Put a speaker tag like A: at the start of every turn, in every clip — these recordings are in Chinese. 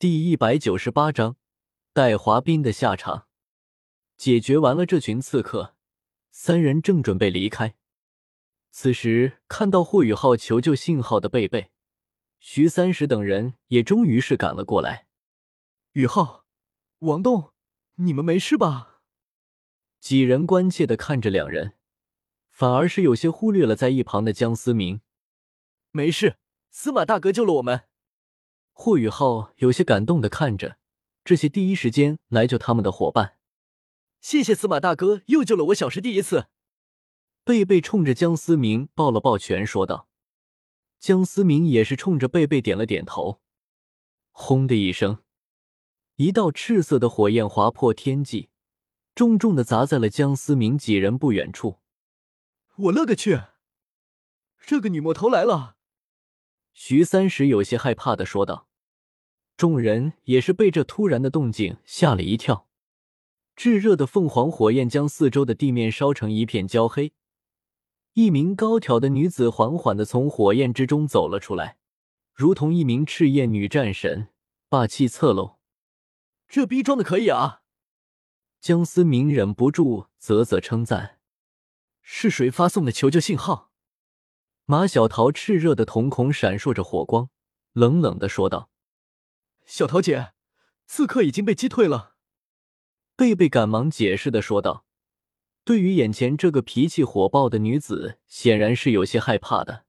A: 第一百九十八章戴华斌的下场。解决完了这群刺客，三人正准备离开。此时看到霍雨浩求救信号的贝贝、徐三石等人也终于是赶了过来。
B: 雨浩、王栋，你们没事吧？
A: 几人关切的看着两人，反而是有些忽略了在一旁的江思明。
B: 没事，司马大哥救了我们。
A: 霍雨浩有些感动的看着这些第一时间来救他们的伙伴，
B: 谢谢司马大哥又救了我小师弟一次。
A: 贝贝冲着江思明抱了抱拳，说道：“江思明也是冲着贝贝点了点头。”轰的一声，一道赤色的火焰划破天际，重重的砸在了江思明几人不远处。
B: 我勒个去！这个女魔头来了！
A: 徐三石有些害怕的说道。众人也是被这突然的动静吓了一跳，炙热的凤凰火焰将四周的地面烧成一片焦黑。一名高挑的女子缓缓的从火焰之中走了出来，如同一名赤焰女战神，霸气侧漏。
B: 这逼装的可以啊！
A: 江思明忍不住啧啧称赞。
B: 是谁发送的求救信号？
A: 马小桃炽热的瞳孔闪烁着火光，冷冷的说道。
B: 小桃姐，刺客已经被击退了。
A: 贝贝赶忙解释的说道。对于眼前这个脾气火爆的女子，显然是有些害怕的。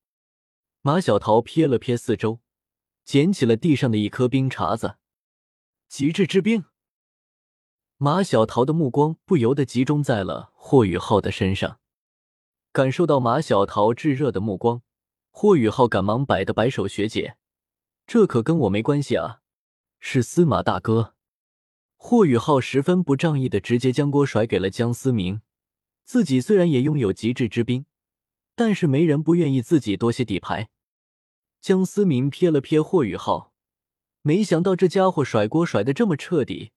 A: 马小桃瞥了瞥四周，捡起了地上的一颗冰碴子。
B: 极致之冰。
A: 马小桃的目光不由得集中在了霍雨浩的身上，感受到马小桃炙热的目光，霍雨浩赶忙摆的摆手：“学姐，这可跟我没关系啊。”是司马大哥，霍雨浩十分不仗义的直接将锅甩给了江思明。自己虽然也拥有极致之兵，但是没人不愿意自己多些底牌。江思明瞥了瞥霍雨浩，没想到这家伙甩锅甩的这么彻底，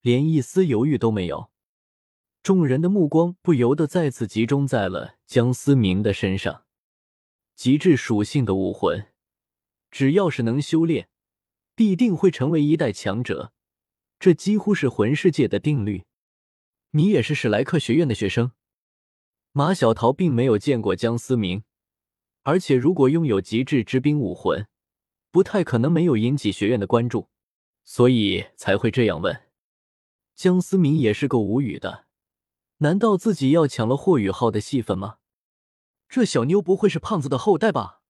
A: 连一丝犹豫都没有。众人的目光不由得再次集中在了江思明的身上。极致属性的武魂，只要是能修炼。必定会成为一代强者，这几乎是魂世界的定律。你也是史莱克学院的学生？马小桃并没有见过江思明，而且如果拥有极致之兵武魂，不太可能没有引起学院的关注，所以才会这样问。江思明也是够无语的，难道自己要抢了霍雨浩的戏份吗？
B: 这小妞不会是胖子的后代吧？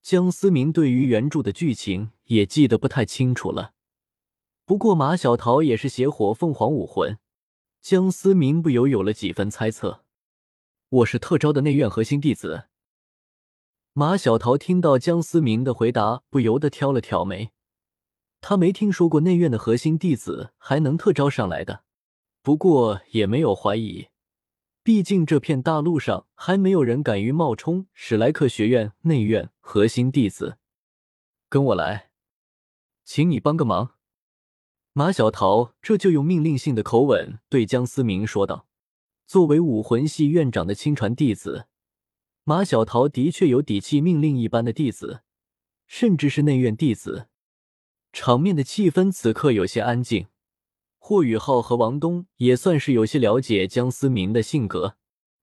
A: 江思明对于原著的剧情也记得不太清楚了，不过马小桃也是邪火凤凰武魂，江思明不由有了几分猜测。我是特招的内院核心弟子。马小桃听到江思明的回答，不由得挑了挑眉，他没听说过内院的核心弟子还能特招上来的，不过也没有怀疑。毕竟这片大陆上还没有人敢于冒充史莱克学院内院核心弟子。跟我来，请你帮个忙。马小桃这就用命令性的口吻对江思明说道：“作为武魂系院长的亲传弟子，马小桃的确有底气命令一般的弟子，甚至是内院弟子。”场面的气氛此刻有些安静。霍雨浩和王东也算是有些了解江思明的性格，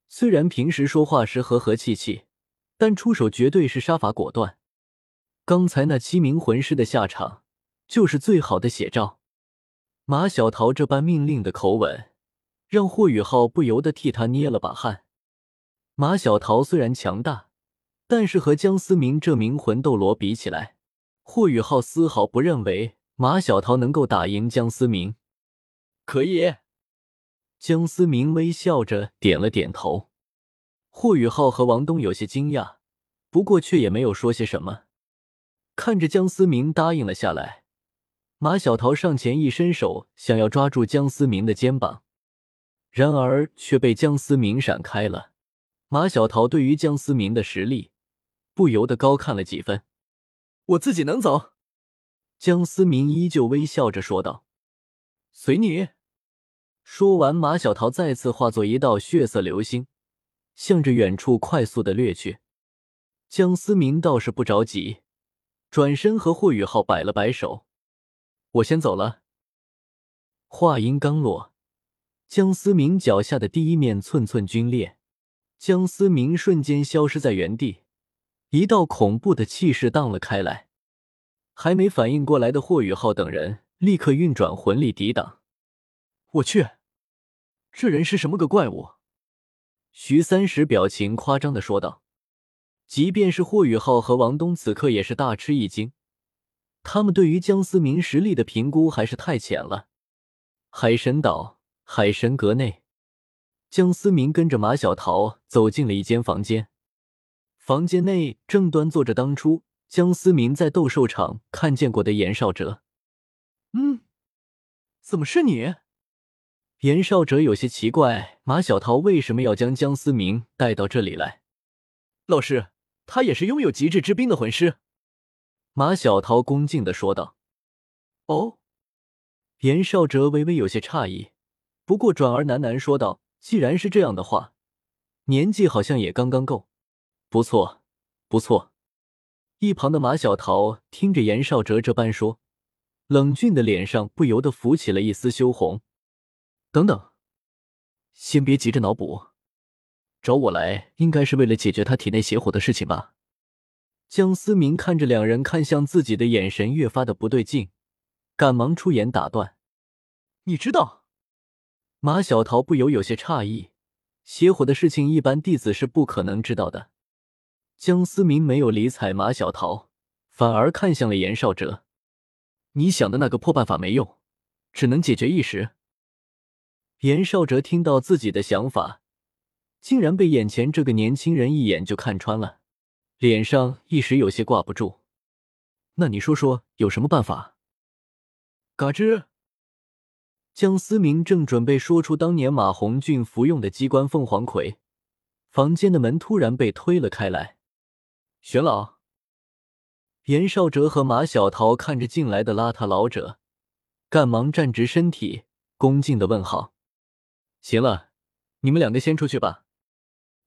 A: 虽然平时说话时和和气气，但出手绝对是杀伐果断。刚才那七名魂师的下场就是最好的写照。马小桃这般命令的口吻，让霍雨浩不由得替他捏了把汗。马小桃虽然强大，但是和江思明这名魂斗罗比起来，霍雨浩丝毫不认为马小桃能够打赢江思明。
B: 可以，
A: 江思明微笑着点了点头。霍雨浩和王东有些惊讶，不过却也没有说些什么。看着江思明答应了下来，马小桃上前一伸手，想要抓住江思明的肩膀，然而却被江思明闪开了。马小桃对于江思明的实力不由得高看了几分。
B: 我自己能走。
A: 江思明依旧微笑着说道：“
B: 随你。”
A: 说完，马小桃再次化作一道血色流星，向着远处快速的掠去。江思明倒是不着急，转身和霍雨浩摆了摆手。
B: 我先走了。
A: 话音刚落，江思明脚下的第一面寸寸皲裂，江思明瞬间消失在原地，一道恐怖的气势荡了开来。还没反应过来的霍雨浩等人立刻运转魂力抵挡。
B: 我去，这人是什么个怪物？
A: 徐三石表情夸张的说道。即便是霍雨浩和王东，此刻也是大吃一惊。他们对于江思明实力的评估还是太浅了。海神岛海神阁内，江思明跟着马小桃走进了一间房间。房间内正端坐着当初江思明在斗兽场看见过的严少哲。
B: 嗯，怎么是你？
A: 严少哲有些奇怪，马小桃为什么要将江思明带到这里来？
B: 老师，他也是拥有极致之兵的魂师。
A: 马小桃恭敬的说道。
B: 哦，
A: 严少哲微微有些诧异，不过转而喃喃说道：“既然是这样的话，年纪好像也刚刚够。不错，不错。”一旁的马小桃听着严少哲这般说，冷峻的脸上不由得浮起了一丝羞红。
B: 等等，先别急着脑补，找我来应该是为了解决他体内邪火的事情吧？
A: 江思明看着两人看向自己的眼神越发的不对劲，赶忙出言打断：“
B: 你知道？”
A: 马小桃不由有些诧异，邪火的事情一般弟子是不可能知道的。江思明没有理睬马小桃，反而看向了严少哲：“
B: 你想的那个破办法没用，只能解决一时。”
A: 严少哲听到自己的想法，竟然被眼前这个年轻人一眼就看穿了，脸上一时有些挂不住。
B: 那你说说有什么办法？
A: 嘎吱！江思明正准备说出当年马红俊服用的机关凤凰葵，房间的门突然被推了开来。
B: 玄老，
A: 严少哲和马小桃看着进来的邋遢老者，赶忙站直身体，恭敬的问好。
B: 行了，你们两个先出去吧。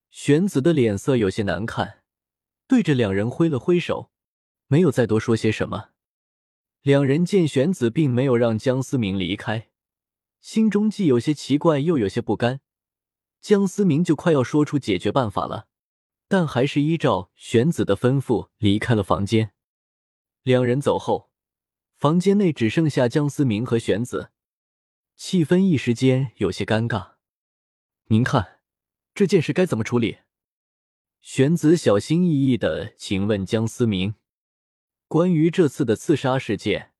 A: 玄子的脸色有些难看，对着两人挥了挥手，没有再多说些什么。两人见玄子并没有让江思明离开，心中既有些奇怪，又有些不甘。江思明就快要说出解决办法了，但还是依照玄子的吩咐离开了房间。两人走后，房间内只剩下江思明和玄子。气氛一时间有些尴尬。
B: 您看，这件事该怎么处理？
A: 玄子小心翼翼的请问江思明：“关于这次的刺杀事件，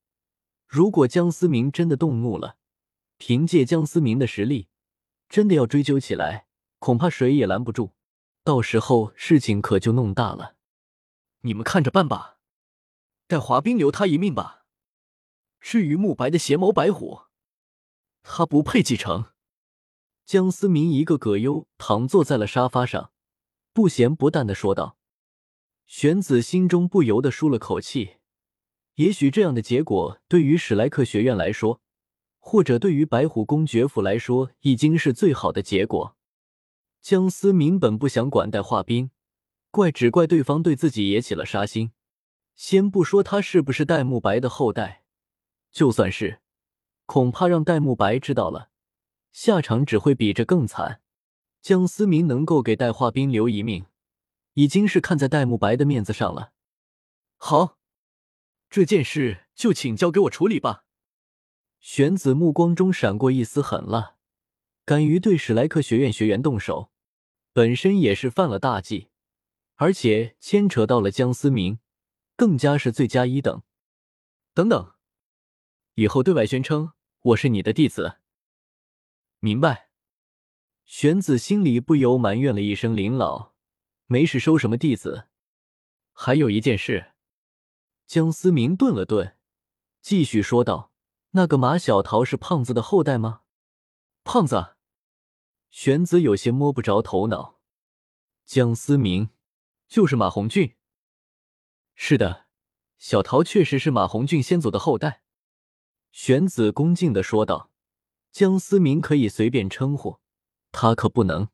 A: 如果江思明真的动怒了，凭借江思明的实力，真的要追究起来，恐怕谁也拦不住。到时候事情可就弄大了。
B: 你们看着办吧，待华冰留他一命吧。至于慕白的邪眸白虎。”他不配继承。
A: 江思明一个葛优躺坐在了沙发上，不咸不淡的说道。玄子心中不由得舒了口气。也许这样的结果对于史莱克学院来说，或者对于白虎公爵府来说，已经是最好的结果。江思明本不想管戴化冰，怪只怪对方对自己也起了杀心。先不说他是不是戴沐白的后代，就算是。恐怕让戴沐白知道了，下场只会比这更惨。江思明能够给戴化冰留一命，已经是看在戴沐白的面子上了。
B: 好，这件事就请交给我处理吧。
A: 玄子目光中闪过一丝狠辣，敢于对史莱克学院学员动手，本身也是犯了大忌，而且牵扯到了江思明，更加是罪加一等。
B: 等等，以后对外宣称。我是你的弟子，
A: 明白。玄子心里不由埋怨了一声：“林老，没事收什么弟子？”
B: 还有一件事，
A: 江思明顿了顿，继续说道：“那个马小桃是胖子的后代吗？”
B: 胖子，
A: 玄子有些摸不着头脑。江思明，
B: 就是马红俊。是的，小桃确实是马红俊先祖的后代。
A: 玄子恭敬的说道：“江思明可以随便称呼，他可不能。”